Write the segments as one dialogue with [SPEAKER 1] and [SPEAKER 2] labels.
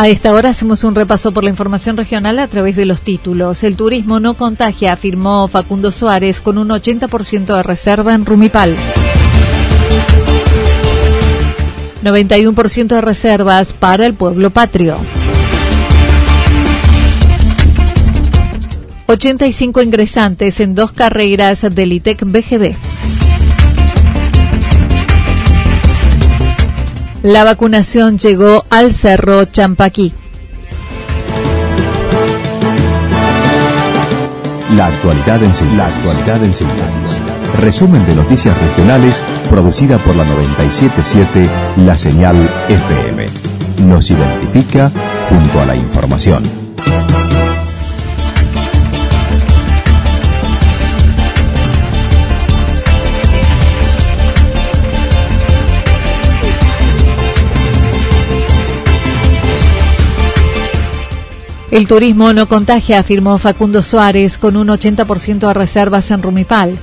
[SPEAKER 1] A esta hora hacemos un repaso por la información regional a través de los títulos. El turismo no contagia, afirmó Facundo Suárez, con un 80% de reserva en Rumipal. 91% de reservas para el pueblo patrio. 85 ingresantes en dos carreras del ITEC BGB. La vacunación llegó al Cerro Champaquí.
[SPEAKER 2] La actualidad en síntesis. La actualidad en síntesis. Resumen de noticias regionales producida por la 977 La Señal FM. Nos identifica junto a la información.
[SPEAKER 1] El turismo no contagia, afirmó Facundo Suárez, con un 80% de reservas en Rumipal.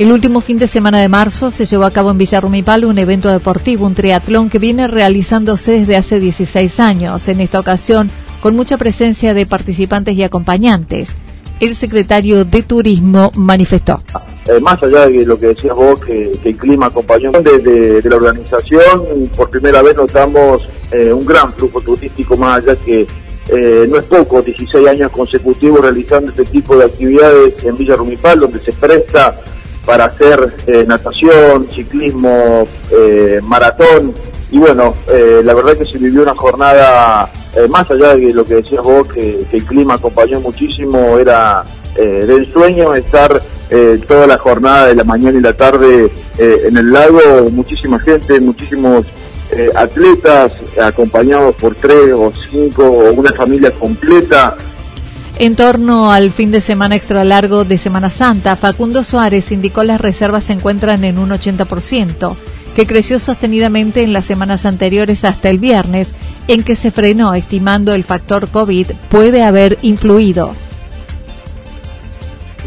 [SPEAKER 1] El último fin de semana de marzo se llevó a cabo en Villa Rumipal un evento deportivo, un triatlón que viene realizándose desde hace 16 años. En esta ocasión, con mucha presencia de participantes y acompañantes. El secretario de Turismo manifestó.
[SPEAKER 3] Eh, más allá de lo que decías vos, que, el clima acompañó desde de, la organización, por primera vez notamos eh, un gran flujo turístico, más allá que eh, no es poco, 16 años consecutivos realizando este tipo de actividades en Villa Rumipal, donde se presta para hacer eh, natación, ciclismo, eh, maratón. Y bueno, la verdad que se vivió una jornada, más allá de lo que decías vos, que, que el clima acompañó muchísimo, era del sueño estar toda la jornada de la mañana y la tarde en el lago, muchísima gente, muchísimos eh, atletas acompañados por tres o cinco o una familia completa.
[SPEAKER 1] En torno al fin de semana extra largo de Semana Santa, Facundo Suárez indicó las reservas se encuentran en un 80%, que creció sostenidamente en las semanas anteriores hasta el viernes, en que se frenó estimando el factor COVID puede haber influido.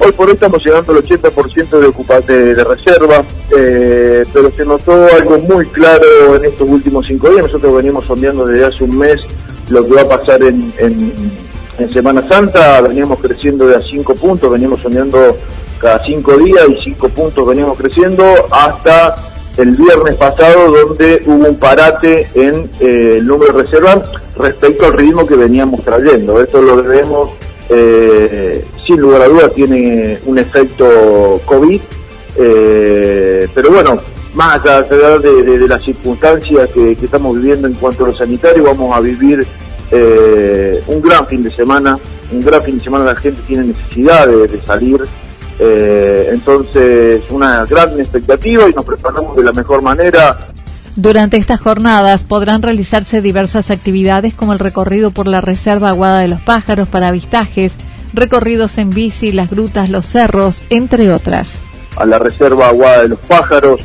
[SPEAKER 3] Hoy por hoy estamos llegando al 80% de, ocupante de reserva, eh, pero se notó algo muy claro en estos últimos cinco días. Nosotros venimos sondeando desde hace un mes lo que va a pasar en, Semana Santa. Veníamos creciendo de a cinco puntos, veníamos sondeando cada cinco días y cinco puntos veníamos creciendo hasta el viernes pasado donde hubo un parate en eh, el número de reservas respecto al ritmo que veníamos trayendo. Esto lo debemos eh, sin lugar a dudas tiene un efecto COVID, eh, pero bueno, más allá de, las circunstancias que, estamos viviendo en cuanto a lo sanitario, vamos a vivir eh, un gran fin de semana, un gran fin de semana la gente tiene necesidad de, salir, entonces una gran expectativa y nos preparamos de la mejor manera.
[SPEAKER 1] Durante estas jornadas podrán realizarse diversas actividades como el recorrido por la Reserva Aguada de los Pájaros para avistajes, recorridos en bici, las grutas, los cerros, entre otras.
[SPEAKER 3] A la Reserva Aguada de los Pájaros,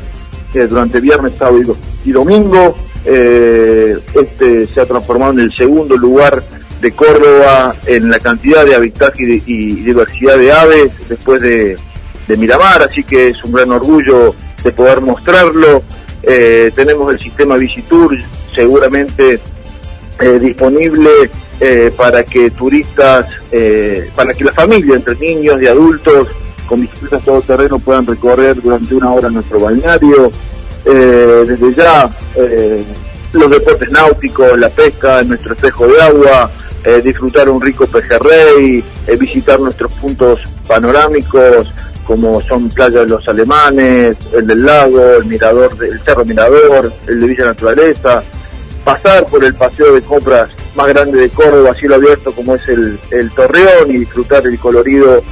[SPEAKER 3] que durante viernes, sábado y domingo, eh, este se ha transformado en el segundo lugar de Córdoba en la cantidad de avistaje y, diversidad de aves después de Miramar, así que es un gran orgullo de poder mostrarlo eh, tenemos el sistema Visitur seguramente eh, disponible eh, para que turistas, para que la familia entre niños y adultos con bicicletas todo terreno puedan recorrer durante una hora nuestro balneario. Eh, desde ya, eh, los deportes náuticos, la pesca, nuestro espejo de agua, eh, disfrutar un rico pejerrey, visitar nuestros puntos panorámicos, como son Playa de los Alemanes, el del lago, el mirador, el Cerro Mirador, el de Villa Naturaleza, pasar por el paseo de compras más grande de Córdoba, cielo abierto como es el, el Torreón y disfrutar el colorido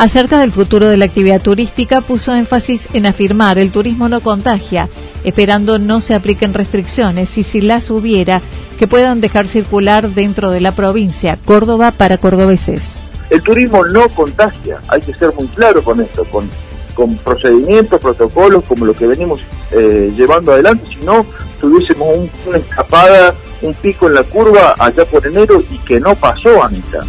[SPEAKER 1] Acerca del futuro de la actividad turística, puso énfasis en afirmar el turismo no contagia, esperando no se apliquen restricciones y si las hubiera, que puedan dejar circular dentro de la provincia, Córdoba para cordobeses.
[SPEAKER 3] El turismo no contagia, hay que ser muy claro con esto, con, con procedimientos, protocolos como lo que venimos eh, llevando adelante, si no tuviésemos una escapada, un pico en la curva allá por enero y que no pasó, Anita.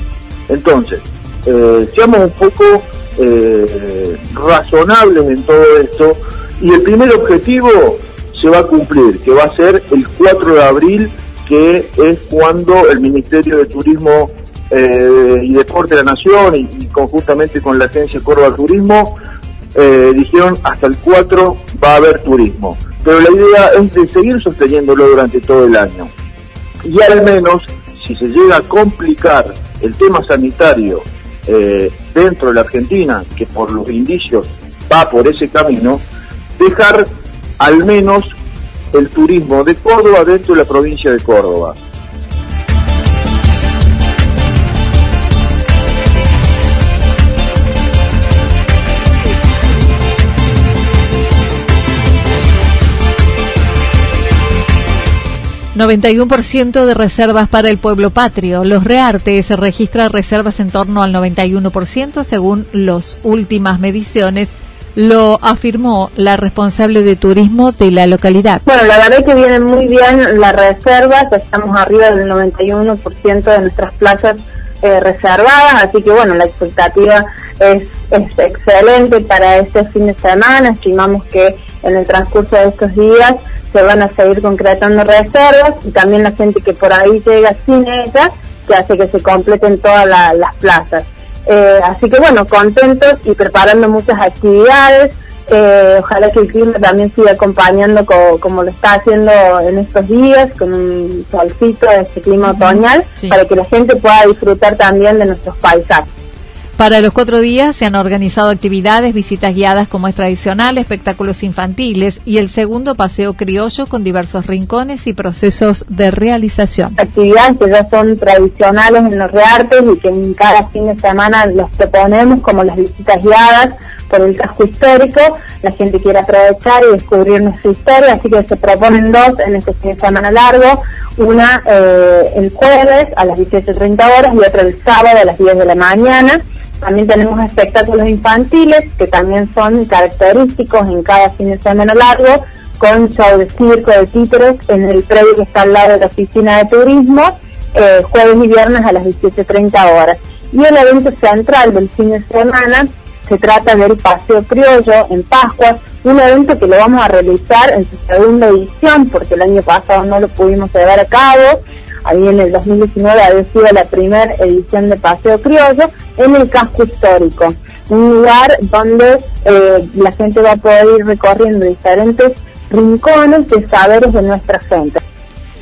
[SPEAKER 3] Entonces, eh, seamos un poco eh, razonables en todo esto y el primer objetivo se va a cumplir, que va a ser el 4 de abril, que es cuando el Ministerio de Turismo eh, y Deporte de la Nación y, conjuntamente con la Agencia Córdoba Turismo dijeron hasta el 4 va a haber turismo. Pero la idea es de seguir sosteniéndolo durante todo el año. Y al menos, si se llega a complicar el tema sanitario eh, dentro de la Argentina, que por los indicios va por ese camino, dejar al menos el turismo de Córdoba dentro de la provincia de Córdoba.
[SPEAKER 1] 91% de reservas para el pueblo patrio. Los Reartes registra reservas en torno al 91% según las últimas mediciones lo afirmó la responsable de turismo de la localidad.
[SPEAKER 4] Bueno, la verdad es que vienen muy bien las reservas, estamos arriba del 91% de nuestras plazas eh, reservadas, así que bueno, la expectativa es, excelente para este fin de semana, estimamos que en el transcurso de estos días se van a seguir concretando reservas y también la gente que por ahí llega sin ellas, que hace que se completen todas las plazas. Eh, así que bueno, contentos y preparando muchas actividades. Eh, ojalá que el clima también siga acompañando como lo está haciendo en estos días, con un solcito de este clima otoñal, para que la gente pueda disfrutar también de nuestros paisajes.
[SPEAKER 1] Para los cuatro días se han organizado actividades, visitas guiadas como es tradicional, espectáculos infantiles y el segundo paseo criollo con diversos rincones y procesos de realización.
[SPEAKER 4] Actividades que ya son tradicionales en los reartes y que en cada fin de semana los proponemos como las visitas guiadas por el casco histórico. La gente quiere aprovechar y descubrir nuestra historia, así que se proponen dos en este fin de semana largo. Una eh, el jueves a las 18.30 horas y otra el sábado a las 10 de la mañana. También tenemos espectáculos infantiles que también son característicos en cada fin de semana largo, con show de circo, de títeres, en el predio que está al lado de la oficina de turismo, eh, jueves y viernes a las 17.30 horas. Y el evento central del fin de semana se trata del Paseo Criollo en Pascua, un evento que lo vamos a realizar en su segunda edición, porque el año pasado no lo pudimos llevar a cabo, ahí en el 2019 había sido la primera edición de Paseo Criollo, en el casco histórico, un lugar donde eh, la gente va a poder ir recorriendo diferentes rincones de saberes de nuestra gente.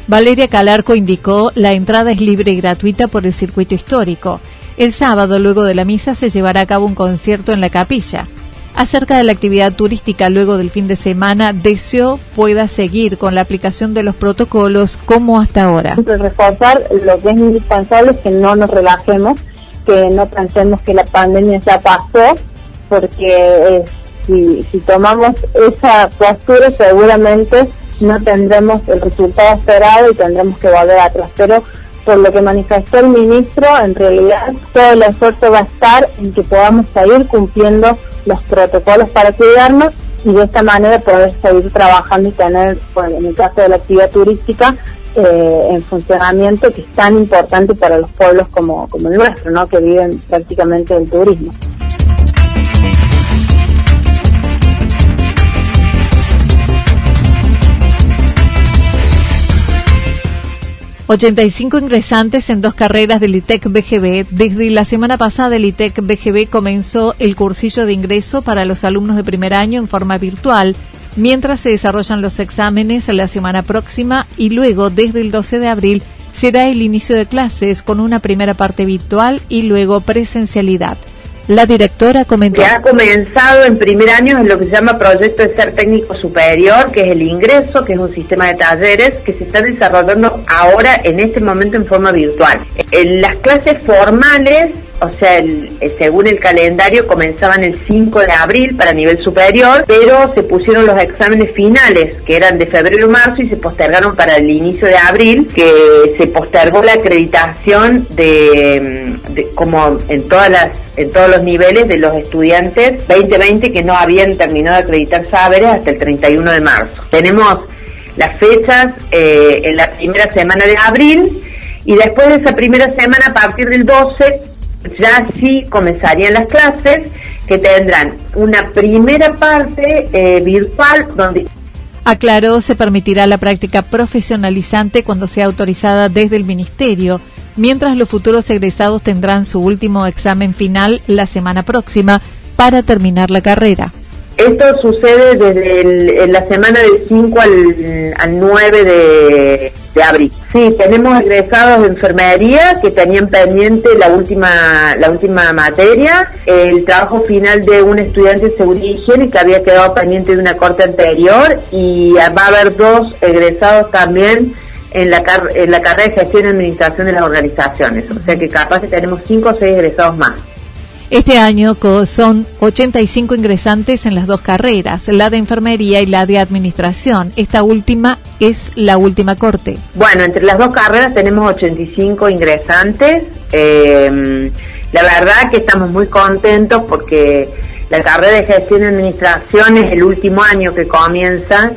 [SPEAKER 1] Valeria Calarco indicó la entrada es libre y gratuita por el circuito histórico. El sábado, luego de la misa, se llevará a cabo un concierto en la capilla acerca de la actividad turística luego del fin de semana, deseo pueda seguir con la aplicación de los protocolos como hasta ahora.
[SPEAKER 4] Reforzar lo que es indispensable es que no nos relajemos, que no pensemos que la pandemia ya pasó, porque eh, si, si tomamos esa postura seguramente no tendremos el resultado esperado y tendremos que volver atrás. Pero por lo que manifestó el ministro, en realidad todo el esfuerzo va a estar en que podamos seguir cumpliendo los protocolos para cuidarnos y de esta manera poder seguir trabajando y tener, en el caso de la actividad turística, eh, en funcionamiento que es tan importante para los pueblos como, como el nuestro, ¿no? que viven prácticamente del turismo.
[SPEAKER 1] 85 ingresantes en dos carreras del ITEC BGB. Desde la semana pasada el ITEC BGB comenzó el cursillo de ingreso para los alumnos de primer año en forma virtual, mientras se desarrollan los exámenes la semana próxima y luego desde el 12 de abril será el inicio de clases con una primera parte virtual y luego presencialidad. La directora comentó.
[SPEAKER 5] Que ha comenzado en primer año en lo que se llama Proyecto de Ser Técnico Superior, que es el ingreso, que es un sistema de talleres que se está desarrollando ahora en este momento en forma virtual. En las clases formales o sea, según el calendario comenzaban el 5 de abril para nivel superior, pero se pusieron los exámenes finales, que eran de febrero y marzo, y se postergaron para el inicio de abril, que se postergó la acreditación de, como en todas las en todos los niveles de los estudiantes 2020 que no habían terminado de acreditar saberes hasta el 31 de marzo. Tenemos las fechas eh, en la primera semana de abril y después de esa primera semana, a partir del 12, ya sí comenzarían las clases que tendrán una primera parte eh, virtual donde
[SPEAKER 1] Aclaró, se permitirá la práctica profesionalizante cuando sea autorizada desde el Ministerio, mientras los futuros egresados tendrán su último examen final la semana próxima para terminar la carrera.
[SPEAKER 5] Esto sucede desde la semana del 5 al, al 9 de, abril. Sí, tenemos egresados de enfermería que tenían pendiente la última, la última materia, el trabajo final de un estudiante de seguridad y higiene que había quedado pendiente de una corte anterior y va a haber dos egresados también en la, en la carrera de gestión y administración de las organizaciones. O sea que capaz que tenemos cinco o seis egresados más.
[SPEAKER 1] Este año son 85 ingresantes en las dos carreras, la de enfermería y la de administración. Esta última es la última corte.
[SPEAKER 5] Bueno, entre las dos carreras tenemos 85 ingresantes. Eh, la verdad que estamos muy contentos porque la carrera de gestión y administración es el último año que comienza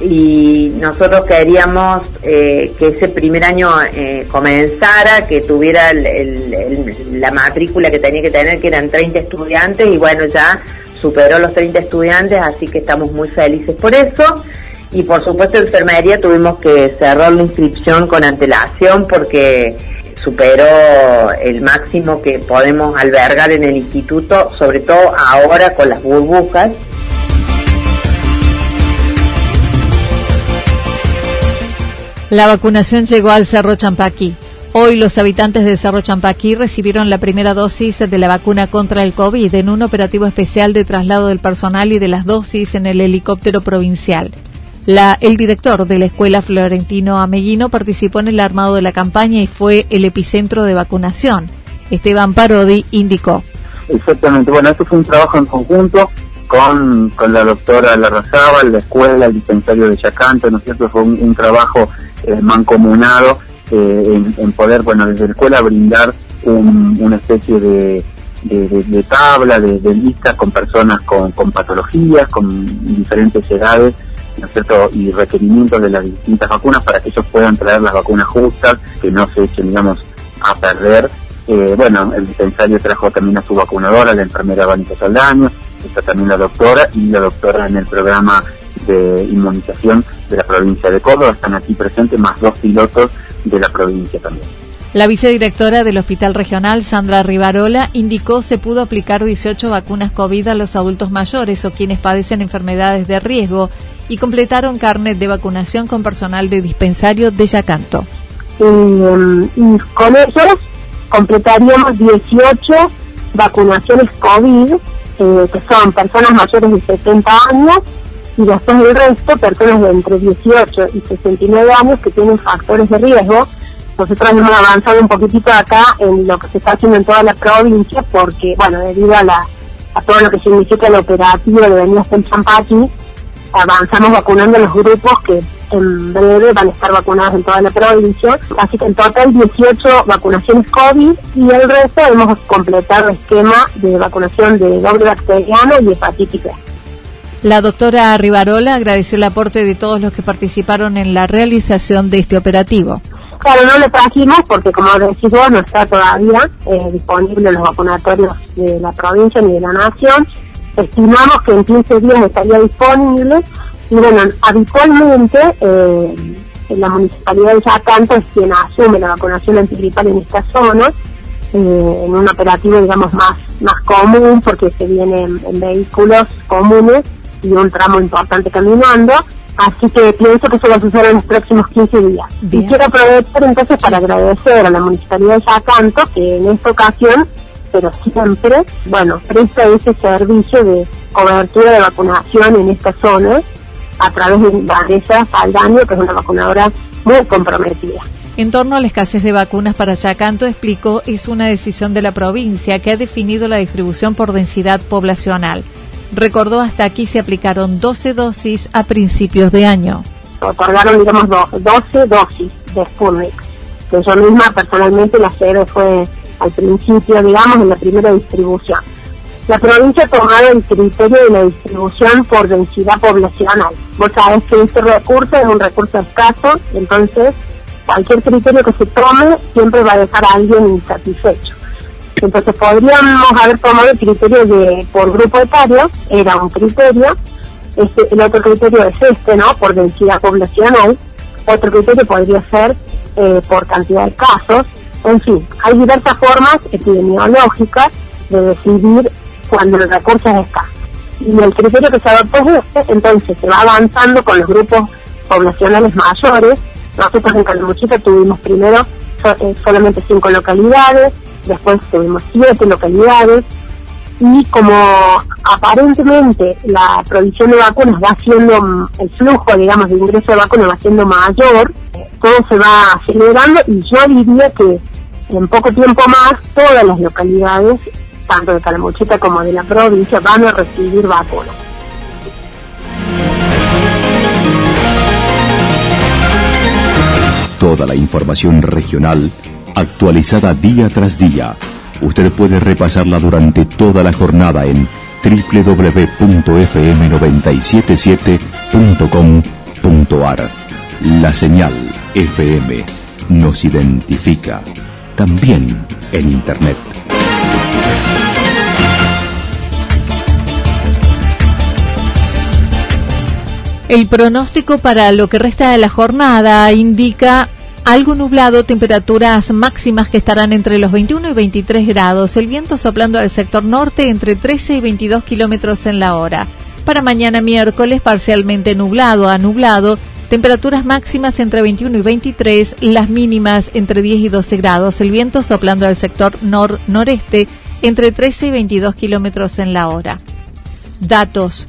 [SPEAKER 5] y nosotros queríamos eh, que ese primer año eh, comenzara, que tuviera la matrícula que tenía que tener, que eran 30 estudiantes, y bueno, ya superó los 30 estudiantes, así que estamos muy felices por eso. Y por supuesto, en enfermería tuvimos que cerrar la inscripción con antelación porque superó el máximo que podemos albergar en el instituto, sobre todo ahora con las burbujas.
[SPEAKER 1] La vacunación llegó al Cerro Champaquí. Hoy los habitantes de Cerro Champaquí recibieron la primera dosis de la vacuna contra el COVID en un operativo especial de traslado del personal y de las dosis en el helicóptero provincial. El director de la escuela Florentino Ameguino participó en el armado de la campaña y fue el epicentro de vacunación. Esteban Parodi indicó.
[SPEAKER 6] Exactamente, bueno, esto fue un trabajo en conjunto con, con la doctora Larrazábal, la escuela, el dispensario de Yacanto, ¿no es cierto? Fue un trabajo eh, mancomunado eh, en, poder, bueno, desde la escuela brindar una especie de, tabla, de, de listas con personas con, con patologías, con diferentes edades, ¿no es cierto? y requerimientos de las distintas vacunas para que ellos puedan traer las vacunas justas, que no se echen, digamos, a perder. Eh, bueno, el dispensario trajo también a su vacunadora, la enfermera Vanessa Saldaño, está también la doctora y la doctora en el programa de inmunización de la provincia de Córdoba. Están aquí presentes más dos pilotos de la provincia también.
[SPEAKER 1] La vicedirectora del Hospital Regional, Sandra Rivarola, indicó se pudo aplicar 18 vacunas COVID a los adultos mayores o quienes padecen enfermedades de riesgo y completaron carnet de vacunación con personal de dispensario de Yacanto.
[SPEAKER 7] y con ellos completaríamos 18 vacunaciones COVID, eh, que son personas mayores de 70 años y después el resto, personas de entre 18 y 69 años que tienen factores de riesgo. Nosotros hemos avanzado un poquitito acá en lo que se está haciendo en toda la provincia porque, bueno, debido a, la, a todo lo que significa el operativo de venir hasta el Champaquí, avanzamos vacunando los grupos que en breve van a estar vacunados en toda la provincia. Así que en total 18 vacunaciones COVID y el resto hemos completado el esquema de vacunación de doble bacteriano y hepatitis
[SPEAKER 1] la doctora Rivarola agradeció el aporte de todos los que participaron en la realización de este operativo.
[SPEAKER 7] Claro, no lo trajimos porque, como decís vos, no está todavía eh, disponible los vacunatorios de la provincia ni de la nación. Estimamos que en 15 días estaría disponible. Y bueno, habitualmente eh, la municipalidad de Yacanto es quien asume la vacunación antigripal en esta zona, eh, en un operativo, digamos, más, más común, porque se viene en, vehículos comunes y un tramo importante caminando. Así que pienso que eso va a suceder en los próximos 15 días. Y quiero aprovechar entonces para agradecer a la Municipalidad de Yacanto que en esta ocasión, pero siempre, bueno, presta ese servicio de cobertura de vacunación en esta zona a través de Vanessa Saldaño, que es una vacunadora muy comprometida.
[SPEAKER 1] En torno a la escasez de vacunas para Yacanto, explicó, es una decisión de la provincia que ha definido la distribución por densidad poblacional. Recordó hasta aquí se aplicaron 12 dosis a principios de año.
[SPEAKER 7] Otorgaron, digamos, 12 dosis de Sputnik, que yo misma personalmente la sede fue al principio, digamos, en la primera distribución. La provincia ha tomado el criterio de la distribución por densidad poblacional. Vos sabés que este recurso es un recurso escaso, entonces cualquier criterio que se tome siempre va a dejar a alguien insatisfecho. Entonces podríamos haber tomado el criterio de por grupo etario, era un criterio, este, el otro criterio es este, ¿no? Por densidad poblacional, otro criterio podría ser eh, por cantidad de casos, en fin, hay diversas formas epidemiológicas de decidir cuando el recurso es escaso. Y el criterio que se adoptó es este, entonces se va avanzando con los grupos poblacionales mayores. Nosotros en Calamuchita tuvimos primero eh, solamente cinco localidades, después tuvimos siete localidades, y como aparentemente la provisión de vacunas va siendo, mm, el flujo, digamos, de ingreso de vacunas va siendo mayor, todo se va acelerando y yo diría que en poco tiempo más todas las localidades tanto de Calamuchita como de la provincia, van a recibir vacunas.
[SPEAKER 2] Toda la información regional actualizada día tras día. Usted puede repasarla durante toda la jornada en www.fm977.com.ar. La señal FM nos identifica también en Internet.
[SPEAKER 1] El pronóstico para lo que resta de la jornada indica algo nublado, temperaturas máximas que estarán entre los 21 y 23 grados, el viento soplando al sector norte entre 13 y 22 kilómetros en la hora. Para mañana miércoles, parcialmente nublado a nublado, temperaturas máximas entre 21 y 23, las mínimas entre 10 y 12 grados, el viento soplando al sector nor-noreste entre 13 y 22 kilómetros en la hora. Datos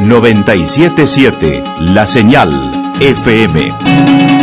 [SPEAKER 2] 977 La Señal FM.